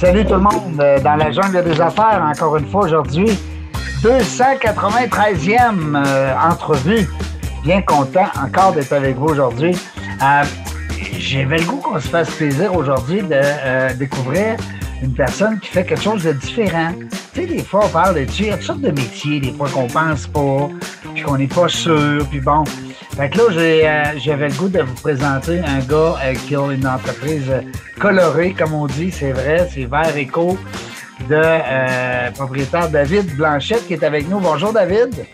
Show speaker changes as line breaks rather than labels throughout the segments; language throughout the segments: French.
Salut tout le monde euh, dans la jungle des affaires, encore une fois aujourd'hui. 293e euh, entrevue. Bien content encore d'être avec vous aujourd'hui. Euh, J'avais le goût qu'on se fasse plaisir aujourd'hui de euh, découvrir une personne qui fait quelque chose de différent. Tu sais, des fois, on parle de tu, il y a toutes sortes de métiers, des fois qu'on pense pas, puis qu'on n'est pas sûr, puis bon. Fait que là, euh, j'avais le goût de vous présenter un gars euh, qui a une entreprise euh, colorée, comme on dit, c'est vrai, c'est Vert Éco, de euh, propriétaire David Blanchette qui est avec nous. Bonjour David.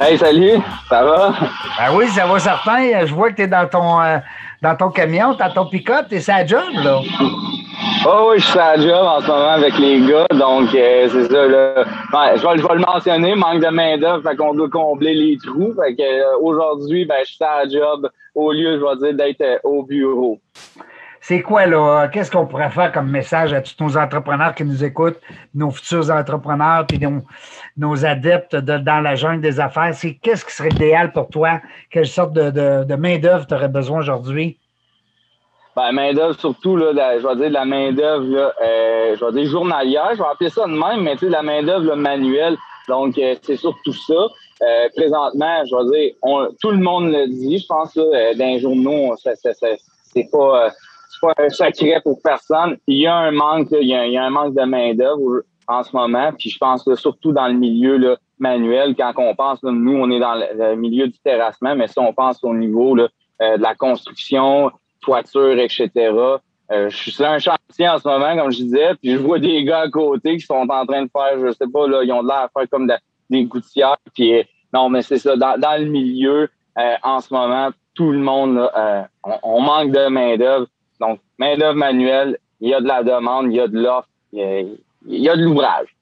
Hey, salut, ça va?
Ben oui, ça va certain. Je vois que tu es dans ton, euh, dans ton camion, dans ton pick-up, tu es sa job, là.
Oh oui, je suis à la job en ce moment avec les gars, donc euh, c'est ça, là. Ouais, je, vais, je vais le mentionner, manque de main-d'œuvre, fait qu'on doit combler les trous. Fait que euh, aujourd'hui, ben, je suis à la job au lieu, je vais dire, d'être euh, au bureau.
C'est quoi, là? Qu'est-ce qu'on pourrait faire comme message à tous nos entrepreneurs qui nous écoutent, nos futurs entrepreneurs, puis nos, nos adeptes de- dans la jungle des affaires? C'est qu'est-ce qui serait idéal pour toi? Quelle sorte de, de, de main-d'œuvre tu aurais besoin aujourd'hui?
Ben, main-d'œuvre, surtout, là, je vais dire de la main-d'œuvre, euh, je vais dire journalière, je vais appeler ça de même, mais tu sais, la main-d'œuvre manuelle. Donc, euh, c'est surtout ça. Euh, présentement, je vais dire, on- tout le monde le dit, je pense, là, euh, dans les journaux, c'est pas, euh, pas un pour personne. Il y a un manque, là, il, y a, il y a un manque de main-d'œuvre en ce moment, puis je pense là, surtout dans le milieu là, manuel, quand on pense, là, nous, on est dans le, le milieu du terrassement, mais si on pense au niveau là, euh, de la construction, toiture, etc. Euh, je suis un chantier en ce moment, comme je disais, puis je vois des gars à côté qui sont en train de faire, je sais pas, là, ils ont de l'air à faire comme de- des gouttières. Puis euh, non, mais c'est ça, dans, le milieu, euh, en ce moment, tout le monde, on, manque de main-d'œuvre. Donc, main-d'œuvre manuelle, il y a de la demande, il y a de l'offre, il y a, il y a de l'ouvrage.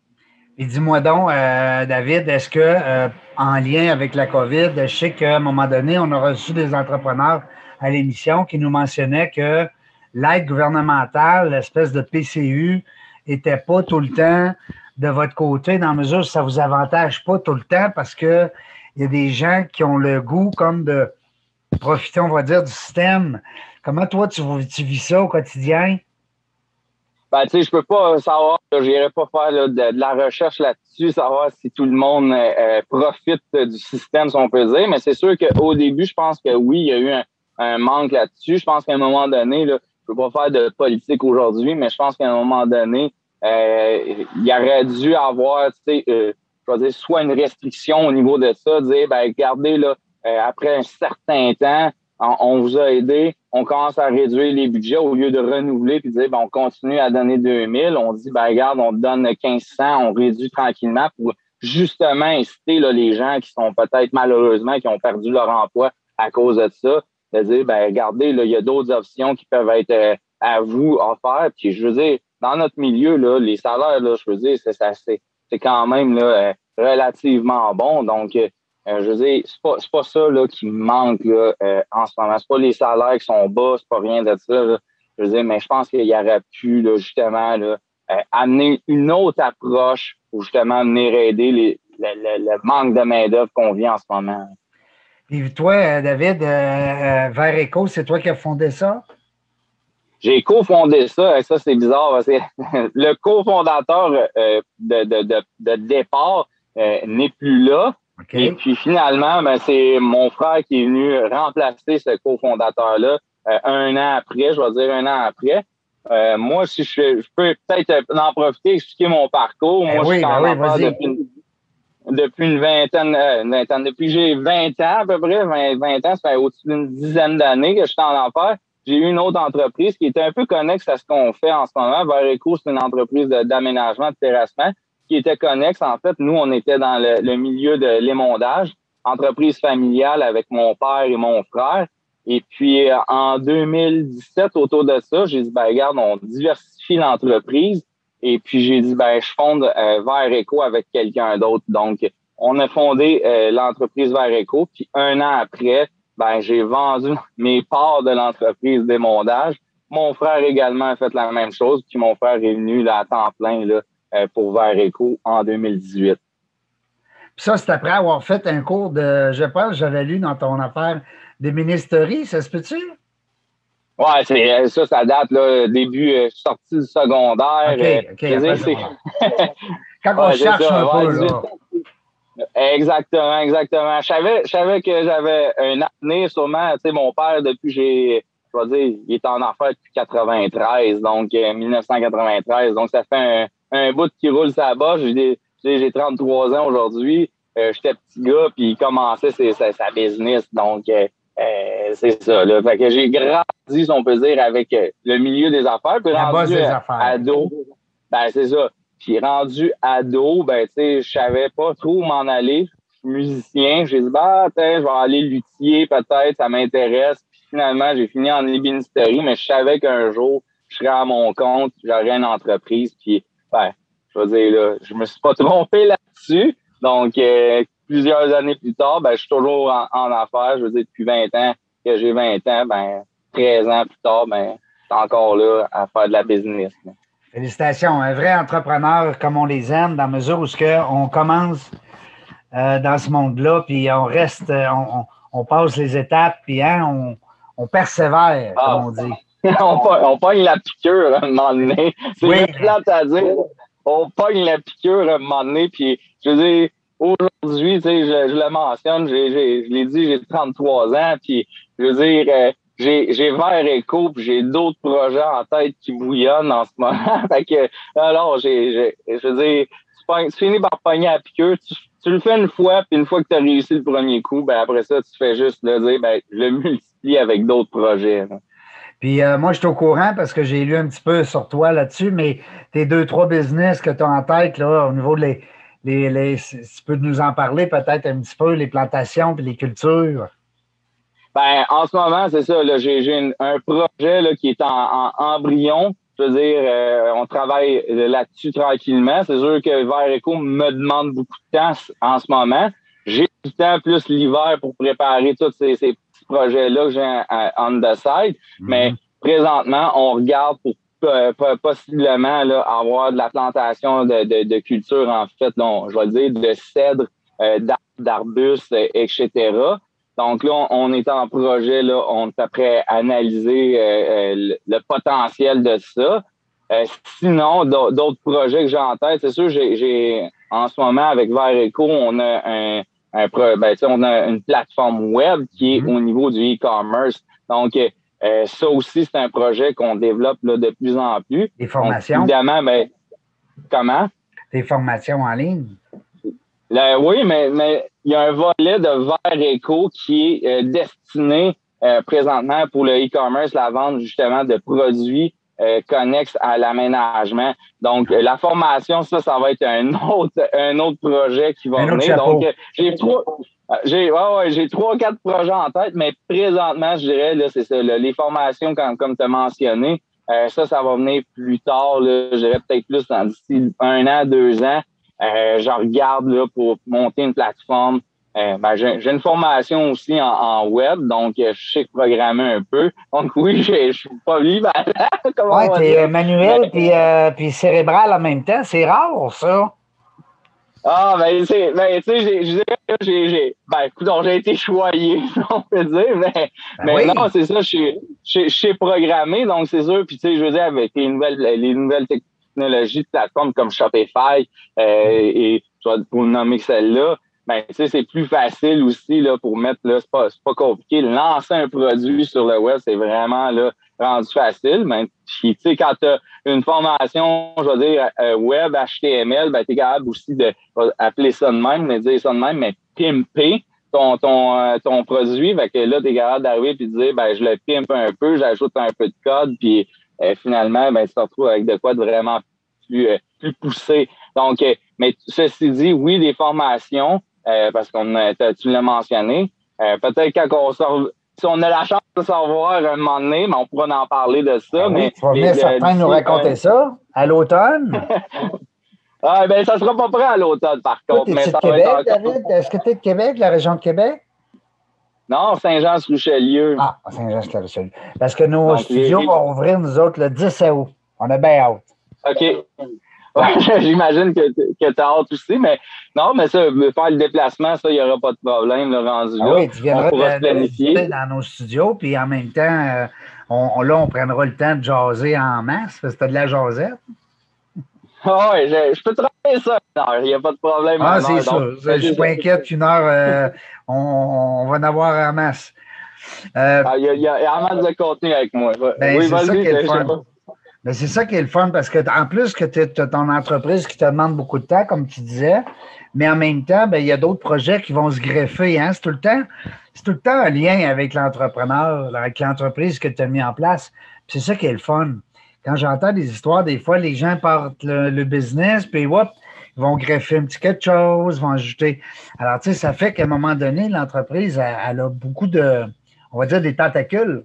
Et dis-moi donc, David, est-ce que, en lien avec la COVID, je sais qu'à un moment donné, on a reçu des entrepreneurs à l'émission qui nous mentionnaient que l'aide gouvernementale, l'espèce de PCU, était pas tout le temps de votre côté, dans la mesure où ça vous avantage pas tout le temps parce que il y a des gens qui ont le goût comme de profiter, on va dire, du système. Comment toi, tu, vis ça au quotidien?
Ben, tu sais, je peux pas savoir, je n'irai pas faire de la recherche là-dessus, savoir si tout le monde euh, euh, profite du système, si on peut dire. Mais c'est sûr qu'au début, je pense que oui, il y a eu un, un manque là-dessus. Je pense qu'à un moment donné, là, je peux pas faire de politique aujourd'hui, mais je pense qu'à un moment donné, euh, il aurait dû avoir, euh, je vais dire, soit une restriction au niveau de ça, dire, ben, regardez, là, euh, après un certain temps, on, vous a aidé, on commence à réduire les budgets au lieu de renouveler puis dire, ben, on continue à donner 2000, on dit, ben, regarde, on donne 1500, on réduit tranquillement pour justement inciter là, les gens qui sont peut-être malheureusement, qui ont perdu leur emploi à cause de ça, de dire, ben, regardez, là, il y a d'autres options qui peuvent être euh, à vous offertes. Puis, je veux dire, dans notre milieu, là, les salaires, là, je veux dire, c'est, c'est, quand même là, euh, relativement bon. Donc, euh, je veux dire, c'est pas, pas ça là, qui manque là, euh, en ce moment. C'est pas les salaires qui sont bas, c'est pas rien de ça. Là. Je veux dire, mais je pense qu'il y aurait pu là, justement là, euh, amener une autre approche pour justement venir aider les, le, le, le manque de main-d'œuvre qu'on vit en ce moment.
Puis toi, euh, David, euh, euh, Vert Éco, c'est toi qui as fondé ça?
J'ai cofondé ça, et ça c'est bizarre. parce que le cofondateur euh, de, de, de, de départ euh, n'est plus là.
Okay.
Et puis finalement, ben, c'est mon frère qui est venu remplacer ce cofondateur-là euh, un an après, je vais dire un an après. Euh, moi, si je, je peux peut-être en profiter, expliquer mon parcours. Moi,
oui,
je suis en
ben oui,
depuis, depuis une vingtaine, euh, une vingtaine, depuis j'ai 20 ans à peu près, 20, 20 ans, ça fait au-dessus d'une dizaine d'années que je suis en affaires. J'ai eu une autre entreprise qui était un peu connexe à ce qu'on fait en ce moment. Vereco, c'est une entreprise d'aménagement, de, de terrassement qui était connexe. En fait, nous, on était dans le, le milieu de l'émondage, entreprise familiale avec mon père et mon frère. Et puis, euh, en 2017, autour de ça, j'ai dit, ben, regarde, on diversifie l'entreprise. Et puis, j'ai dit, ben, je fonde euh, Vert Eco avec quelqu'un d'autre. Donc, on a fondé euh, l'entreprise Vert Eco. Puis, un an après, ben, j'ai vendu mes parts de l'entreprise d'émondage. Mon frère également a fait la même chose. Puis, mon frère est venu là, à temps plein là, euh, pour Vert Eco en 2018.
Puis ça, c'est après avoir fait un cours de, je pense, j'avais lu dans ton affaire, de ministérie, ça se peut-tu?
Ouais, c'est ça, ça date là, début sortie du secondaire.
Quand on cherche un peu, là.
Exactement, exactement. Je savais, je savais que j'avais un avenir sûrement. Tu sais, mon père, depuis j'ai, je vais dire, il est en affaires depuis 93, donc 1993. Euh, donc ça fait un, un bout qui roule sa bosse. J'ai, j'ai 33 ans aujourd'hui. Euh, j'étais petit gars, puis il commençait sa, sa, business. Donc euh, c'est ça. Là. Fait que j'ai grandi, si on peut dire, avec le milieu des affaires. Puis
La
rendu
des affaires.
ado. Ben c'est ça. Puis rendu ado, ben, tu sais, je savais pas trop m'en aller. Je suis musicien. J'ai dit, bah, je vais aller luthier, peut-être, ça m'intéresse. Puis finalement, j'ai fini en ébénisterie, mais je savais qu'un jour, je serais à mon compte, j'aurais une entreprise. Puis, ben, je veux dire, là, je me suis pas trompé là-dessus. Donc, euh, plusieurs années plus tard, ben, je suis toujours en, en, affaires. Je veux dire, depuis 20 ans que j'ai 20 ans, ben, 13 ans plus tard, ben, je suis encore là à faire de la business.
Félicitations. Un vrai entrepreneur comme on les aime, dans la mesure où ce on commence euh, dans ce monde-là, puis on reste, euh, on, on, passe les étapes, puis hein, on, on persévère, comme ah. on dit.
on, on pogne la piqûre à un moment donné. C'est oui. plate à dire. On pogne la piqûre à un moment donné, puis je veux dire, aujourd'hui, tu sais, je, le mentionne, j'ai, je l'ai dit, j'ai 33 ans, puis je veux dire, euh, j'ai j'ai Vert Éco puis j'ai d'autres projets en tête qui bouillonnent en ce moment. alors j'ai je veux dire tu, finis par pogner à piqûre, tu, tu, le fais une fois puis une fois que tu as réussi le premier coup, ben après ça tu fais juste le dire ben je le multiplie avec d'autres projets.
Puis euh, moi, je suis au courant parce que j'ai lu un petit peu sur toi là-dessus, mais tes deux, trois business que tu as en tête là, au niveau de les, les, les, tu peux nous en parler peut-être un petit peu, les plantations puis les cultures?
Ben, en ce moment, c'est ça. J'ai un projet là, qui est en, embryon. Je veux dire, euh, on travaille là-dessus tranquillement. C'est sûr que Vert Eco me demande beaucoup de temps en ce moment. J'ai du temps plus l'hiver pour préparer tous ces, ces petits projets-là que j'ai on the side. Mhm. Mais présentement, on regarde pour euh, possiblement là, avoir de la plantation de, de, de culture, en fait, là, je vais dire, de cèdres, euh, d'arbustes, etc. Donc là, on, est en projet, là, on est à analyser euh, euh, le, potentiel de ça. Euh, sinon, d'autres projets que j'ai en tête, c'est sûr, j'ai en ce moment avec Vert on a un, un ben, on a une plateforme web qui est mm-hmm. au niveau du e-commerce. Donc, ça aussi, c'est un projet qu'on développe là, de plus en plus.
Des formations?
évidemment, ben, comment?
Des formations en ligne?
Oui, mais, mais il y a un volet de Vert Éco qui est euh, destiné euh, présentement pour le e-commerce, la vente justement de produits euh, connexes à l'aménagement. Donc, la formation, ça, ça va être un autre, un autre projet qui va venir. Donc, j'ai trois. J'ai ouais, ouais, j'ai trois quatre projets en tête, mais présentement, je dirais là, c'est ça, les formations comme comme tu as mentionné, ça, ça va venir plus tard. Là, je dirais peut-être plus d'ici un an, deux ans. Euh, je regarde là, pour monter une plateforme. Euh, ben, j'ai une formation aussi en, web, donc euh, je sais programmer un peu. Donc oui, je suis pas libre.
Oui, tu es manuel puis, puis cérébral en même temps. C'est rare, ça.
Ah, ben, c'est, ben, tu sais, j'ai, j'ai, ben, écoute, j'ai été choyé, on peut dire, mais, ben mais non, c'est ça, je sais programmer, donc c'est sûr, puis tu sais, je veux dire, avec les nouvelles, les nouvelles technologies, de plateforme comme Shopify euh, et pour nommer celle-là, ben, c'est plus facile aussi là, pour mettre, là, c'est pas, pas compliqué. Lancer un produit sur le web, c'est vraiment là, rendu facile. Mais tu sais, quand tu as une formation, je veux dire, euh, web, HTML, ben, tu es capable aussi de appeler ça de même, mais dire ça de même, mais pimper ton, ton, euh, ton produit. Fait que là, tu es capable d'arriver et de dire ben, je le pimpe un peu, j'ajoute un peu de code, puis euh, finalement, ben, tu te retrouves avec de quoi de vraiment plus, euh, plus poussé. Donc, euh, mais ceci dit, oui, des formations, parce qu'on tu l'as mentionné. Peut-être quand on sort, si on a la chance de savoir un moment donné, mais on pourra en parler de ça.
Ben mais tu vas venir certains nous raconter ça à l'automne?
ah, ben, ça sera pas prêt à l'automne, par contre.
mais ça Québec, David? Est-ce que tu es de Québec, la région de Québec?
Non, Saint-Jean-sur-Richelieu.
Ah, Saint-Jean-sur-Richelieu. Parce que nos studios vont ouvrir, nous autres, le 10 août. On a bien hâte.
OK. J'imagine que, que tu as hâte aussi, mais non, mais ça, faire le déplacement, ça, il n'y aura pas de problème, le rendu ah
là. Oui, tu viendras on pourra se planifier. dans nos studios, puis en même temps, euh, on, là, on prendra le temps de jaser en masse, parce que c'était de la jasette.
Ah oui, je, peux travailler ça il n'y a pas de problème.
Ah, c'est ça. je ne suis pas inquiète qu'une heure, euh, on, va en avoir en masse.
Euh, ah, il y, a en masse de contenu avec moi.
Ben, oui, c'est ça qui est le fun. Ben, c'est ça qui est le fun parce que en plus que tu as ton entreprise qui te demande beaucoup de temps, comme tu disais, mais en même temps, ben, il y a d'autres projets qui vont se greffer. Hein? C'est tout le temps, tout le temps un lien avec l'entrepreneur, avec l'entreprise que tu as mis en place. C'est ça qui est le fun. Quand j'entends des histoires, des fois, les gens partent le, business, puis hop, ils vont greffer un petit quelque chose, vont ajouter. Alors, tu sais, ça fait qu'à un moment donné, l'entreprise, elle, a beaucoup de, on va dire, des tentacules.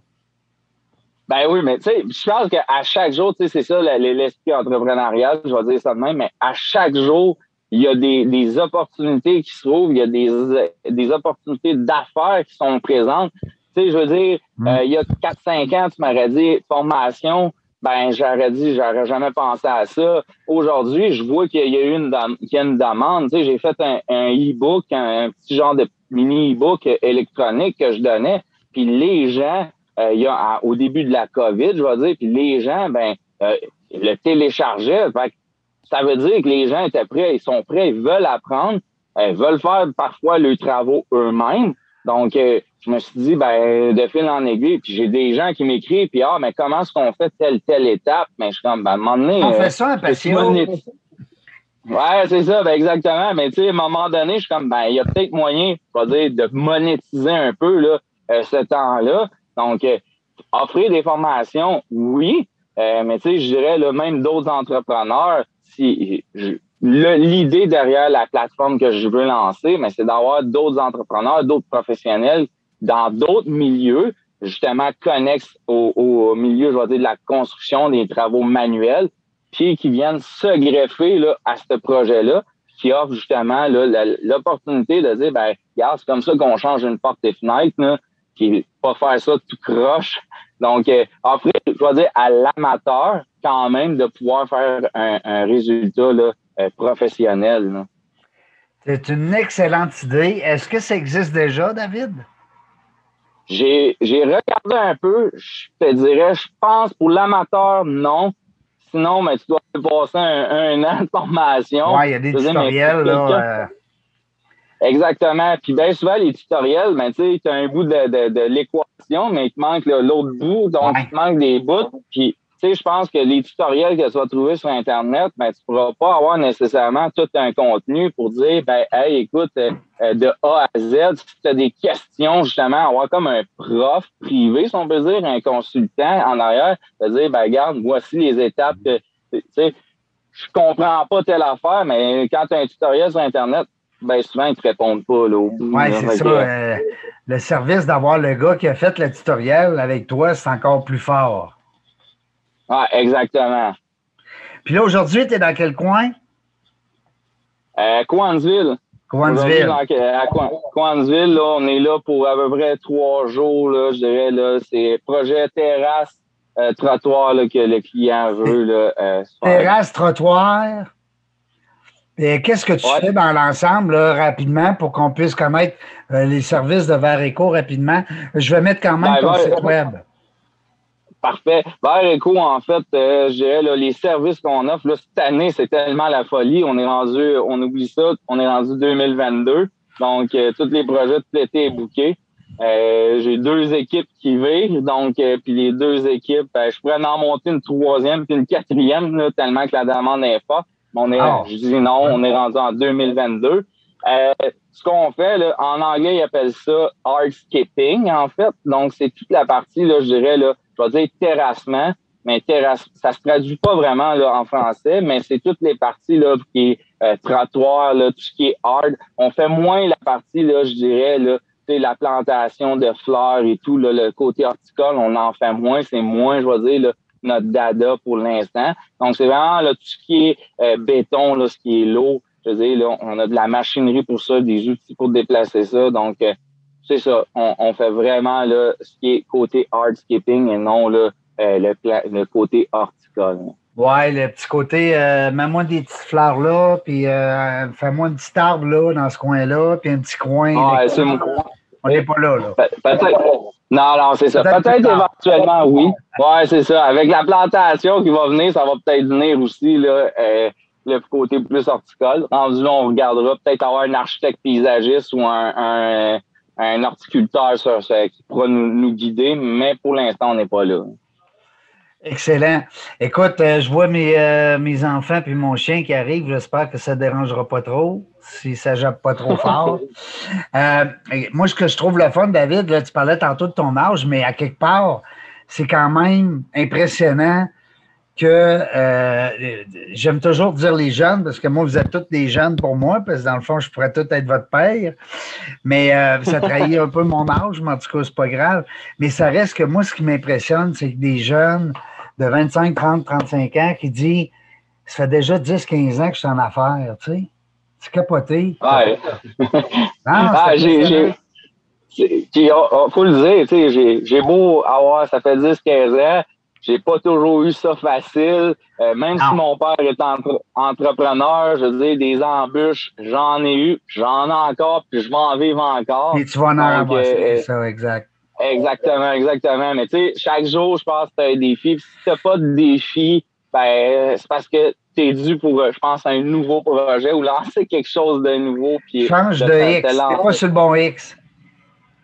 Ben oui, mais tu sais, je pense qu'à chaque jour, tu sais, c'est ça l'esprit entrepreneurial, je vais dire ça de même, mais à chaque jour, il y a des, des opportunités qui se trouvent, il y a des, des opportunités d'affaires qui sont présentes. Tu sais, je veux dire, mm. euh, il y a 4-5 ans, tu m'aurais dit formation, ben j'aurais dit, j'aurais jamais pensé à ça. Aujourd'hui, je vois qu'il y a eu une, qu'il y a une demande. Tu sais, j'ai fait un, e-book, un, petit genre de mini e-book électronique que je donnais. Puis les gens, il y a, au début de la COVID, je vais dire, puis les gens, ben, euh, le téléchargeaient. Fait ça veut dire que les gens étaient prêts, ils sont prêts, ils veulent apprendre, ils veulent faire parfois leurs travaux eux-mêmes. Donc, euh, je me suis dit, ben, de fil en aiguille, puis j'ai des gens qui m'écrivent, puis ah, mais comment est-ce qu'on fait telle, telle étape? Mais je suis comme, ben, à un moment donné.
On fait ça un passion.
Ouais, c'est ça, ben exactement. Mais tu sais, à un moment donné, je suis comme, ben, il y a peut-être moyen, je dire, de monétiser un peu là, euh, ce temps-là. Donc, euh, offrir des formations, oui, mais tu sais, je dirais là, même d'autres entrepreneurs, l'idée derrière la plateforme que je veux lancer, mais c'est d'avoir d'autres entrepreneurs, d'autres professionnels dans d'autres milieux, justement connexes au, milieu, je vais dire, de la construction des travaux manuels, puis qui viennent se greffer là, à ce projet-là, qui offre justement l'opportunité de dire, ben, regarde, c'est comme ça qu'on change une porte des fenêtres, là, qui pas faire ça tout croche. Donc, euh, offrir, je vais dire, à l'amateur, quand même, de pouvoir faire un, résultat là, euh, professionnel.
C'est une excellente idée. Est-ce que ça existe déjà, David?
J'ai regardé un peu, je te dirais, je pense pour l'amateur, non. Sinon, mais tu dois passer un, an de formation.
Oui, il y a des tutoriels. Là, euh.
Exactement. Puis bien souvent, les tutoriels, ben, tu sais, tu as un bout de, de, l'équation, mais il te manque l'autre bout, donc il te manque des bouts. Puis tu sais, je pense que les tutoriels que tu vas trouver sur Internet, ben, tu pourras pas avoir nécessairement tout un contenu pour dire, ben, hey, écoute, euh, euh, de A à Z, si tu as des questions, justement, avoir comme un prof privé, si on peut dire, un consultant en arrière, de dire, ben, regarde, voici les étapes que, tu sais, je comprends pas telle affaire, mais quand tu as un tutoriel sur Internet, ben, souvent, ils te répondent pas, là,
Oui, c'est ça. Euh, le service d'avoir le gars qui a fait le tutoriel avec toi, c'est encore plus fort.
Ah, exactement.
Puis là, aujourd'hui, tu es dans quel coin?
Euh, Coansville.
Coansville.
À Coansville, là, on est là pour à peu près trois jours, là, je dirais. Là, c'est projet terrasse, euh, trottoir là, que le client veut. Là, euh,
terrasse, trottoir. Et qu'est-ce que tu fais dans l'ensemble, rapidement, pour qu'on puisse connaître euh, les services de Vareco rapidement? Je vais mettre quand même ben, ton site web.
Parfait. Vers Eco, en fait, euh, je dirais, les services qu'on offre, là, cette année, c'est tellement la folie. On est rendu, on oublie ça, on est rendu 2022. Donc, euh, tous les projets de l'été est booké. Euh, j'ai deux équipes qui vivent, donc puis les deux équipes, je pourrais en monter une troisième puis une quatrième, là, tellement que la demande est forte. On est, ah. je dis non, on est rendu en 2022. ce qu'on fait, là, en anglais, ils appellent ça hardscaping, en fait. Donc, c'est toute la partie, là, je dirais, là, je vais dire terrassement, mais terrasse, ça se traduit pas vraiment là, en français, mais c'est toutes les parties là, qui est euh, trottoir, là, tout ce qui est hard. On fait moins la partie, là, je dirais, là, la plantation de fleurs et tout, là, le côté horticole, on en fait moins, c'est moins, je vais dire, là, notre dada pour l'instant. Donc, c'est vraiment là, tout ce qui est euh, béton, là, ce qui est l'eau. Je veux dire, là, on a de la machinerie pour ça, des outils pour déplacer ça. Donc, euh, c'est ça. On, fait vraiment là, ce qui est côté hardscaping et non là, euh, le, le, côté horticole.
Ouais, le petit côté, euh, mets-moi des petites fleurs là, puis euh, fais-moi un petit arbre là, dans ce coin-là, puis un petit coin.
Ah,
on n'est pas là. là.
Non, non, c'est ça. Peut-être éventuellement, oui. Ouais, c'est ça. Avec la plantation qui va venir, ça va peut-être venir aussi, là, euh, le côté plus horticole. Rendu là, on regardera peut-être avoir un architecte paysagiste ou un, un, un horticulteur sur, qui pourra nous, nous, guider, mais pour l'instant, on n'est pas là.
Excellent. Écoute, euh, je vois mes, euh, mes enfants puis mon chien qui arrivent. J'espère que ça ne dérangera pas trop, si ça ne jappe pas trop fort. Euh, moi, ce que je trouve le fun, David, là, tu parlais tantôt de ton âge, mais à quelque part, c'est quand même impressionnant que j'aime toujours dire les jeunes, parce que moi, vous êtes tous des jeunes pour moi, parce que dans le fond, je pourrais tout être votre père. Mais ça trahit un peu mon âge, mais en tout cas, c'est pas grave. Mais ça reste que moi, ce qui m'impressionne, c'est que des jeunes de 25, 30, 35 ans qui dit Ça fait déjà 10, 15 ans que je suis en affaires, tu sais. C'est capoté.
Ouais. ah, j'ai. Il faut le dire, tu sais, j'ai beau avoir, ça fait 10, 15 ans, j'ai pas toujours eu ça facile. Euh, même si mon père est entrepreneur, je veux dire, des embûches, j'en ai eu, j'en ai encore, puis je vais en vivre encore.
Et tu vas en avoir, c'est ça, exact.
Exactement, exactement. Mais tu sais, chaque jour, je pense que tu as un défi. si tu n'as pas de défi, ben, c'est parce que tu es dû pour, je pense, un nouveau projet ou lancer quelque chose de nouveau.
Puis Change de, X. C'est pas sur le bon X.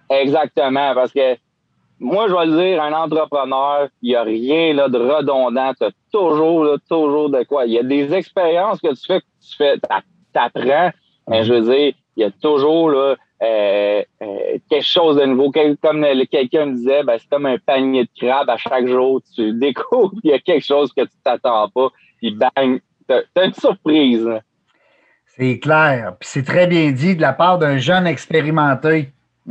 Exactement, parce que moi, je vais le dire, un entrepreneur, il n'y a rien là, de redondant. Tu as toujours, là, toujours de quoi. Il y a des expériences que tu fais, que tu fais, t'apprends, mais je veux dire, il y a toujours là, euh, euh, quelque chose de nouveau. Comme quelqu'un me disait, ben, c'est comme un panier de crabes. À chaque jour, tu découvres, il y a quelque chose que tu t'attends pas, puis bang, t'as une surprise.
C'est clair. Puis c'est très bien dit de la part d'un jeune expérimenté.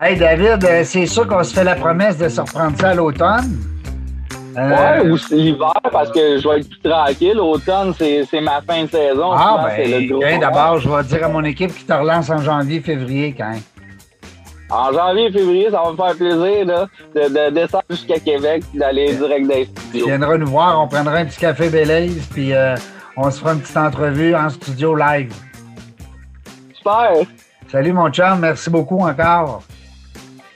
hey David, euh, c'est sûr qu'on se fait la promesse de se reprendre ça à l'automne.
Euh, ouais, ou l'hiver, parce que je vais être plus tranquille. L'automne, c'est ma fin de saison.
Ah, ben, d'abord, je vais dire à mon équipe qui te relance en janvier, février, quand.
En janvier, février, ça va me faire plaisir là, de, descendre jusqu'à Québec et d'aller direct dans les studios.
Tu viendras nous voir, on prendra un petit café Belize, puis euh, on se fera une petite entrevue en studio live.
Super!
Salut mon chum, merci beaucoup encore.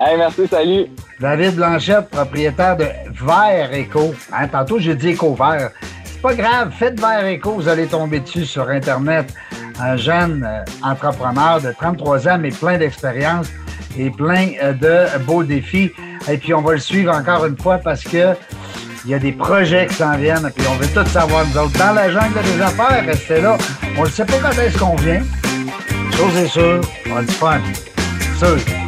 Hey, merci, salut.
David Blanchette, propriétaire de Vert Eco. Hein, tantôt, j'ai dit Eco Vert. C'est pas grave, faites Vert Eco, vous allez tomber dessus sur Internet. Un jeune euh, entrepreneur de 33 ans, mais plein d'expérience et plein euh, de beaux défis. Et puis, on va le suivre encore une fois parce que il y a des projets qui s'en viennent, et puis on veut tout savoir, nous autres. Dans la jungle des affaires, restez là. On ne sait pas quand est-ce qu'on vient. Chose est sûre, on a du fun. Sûr.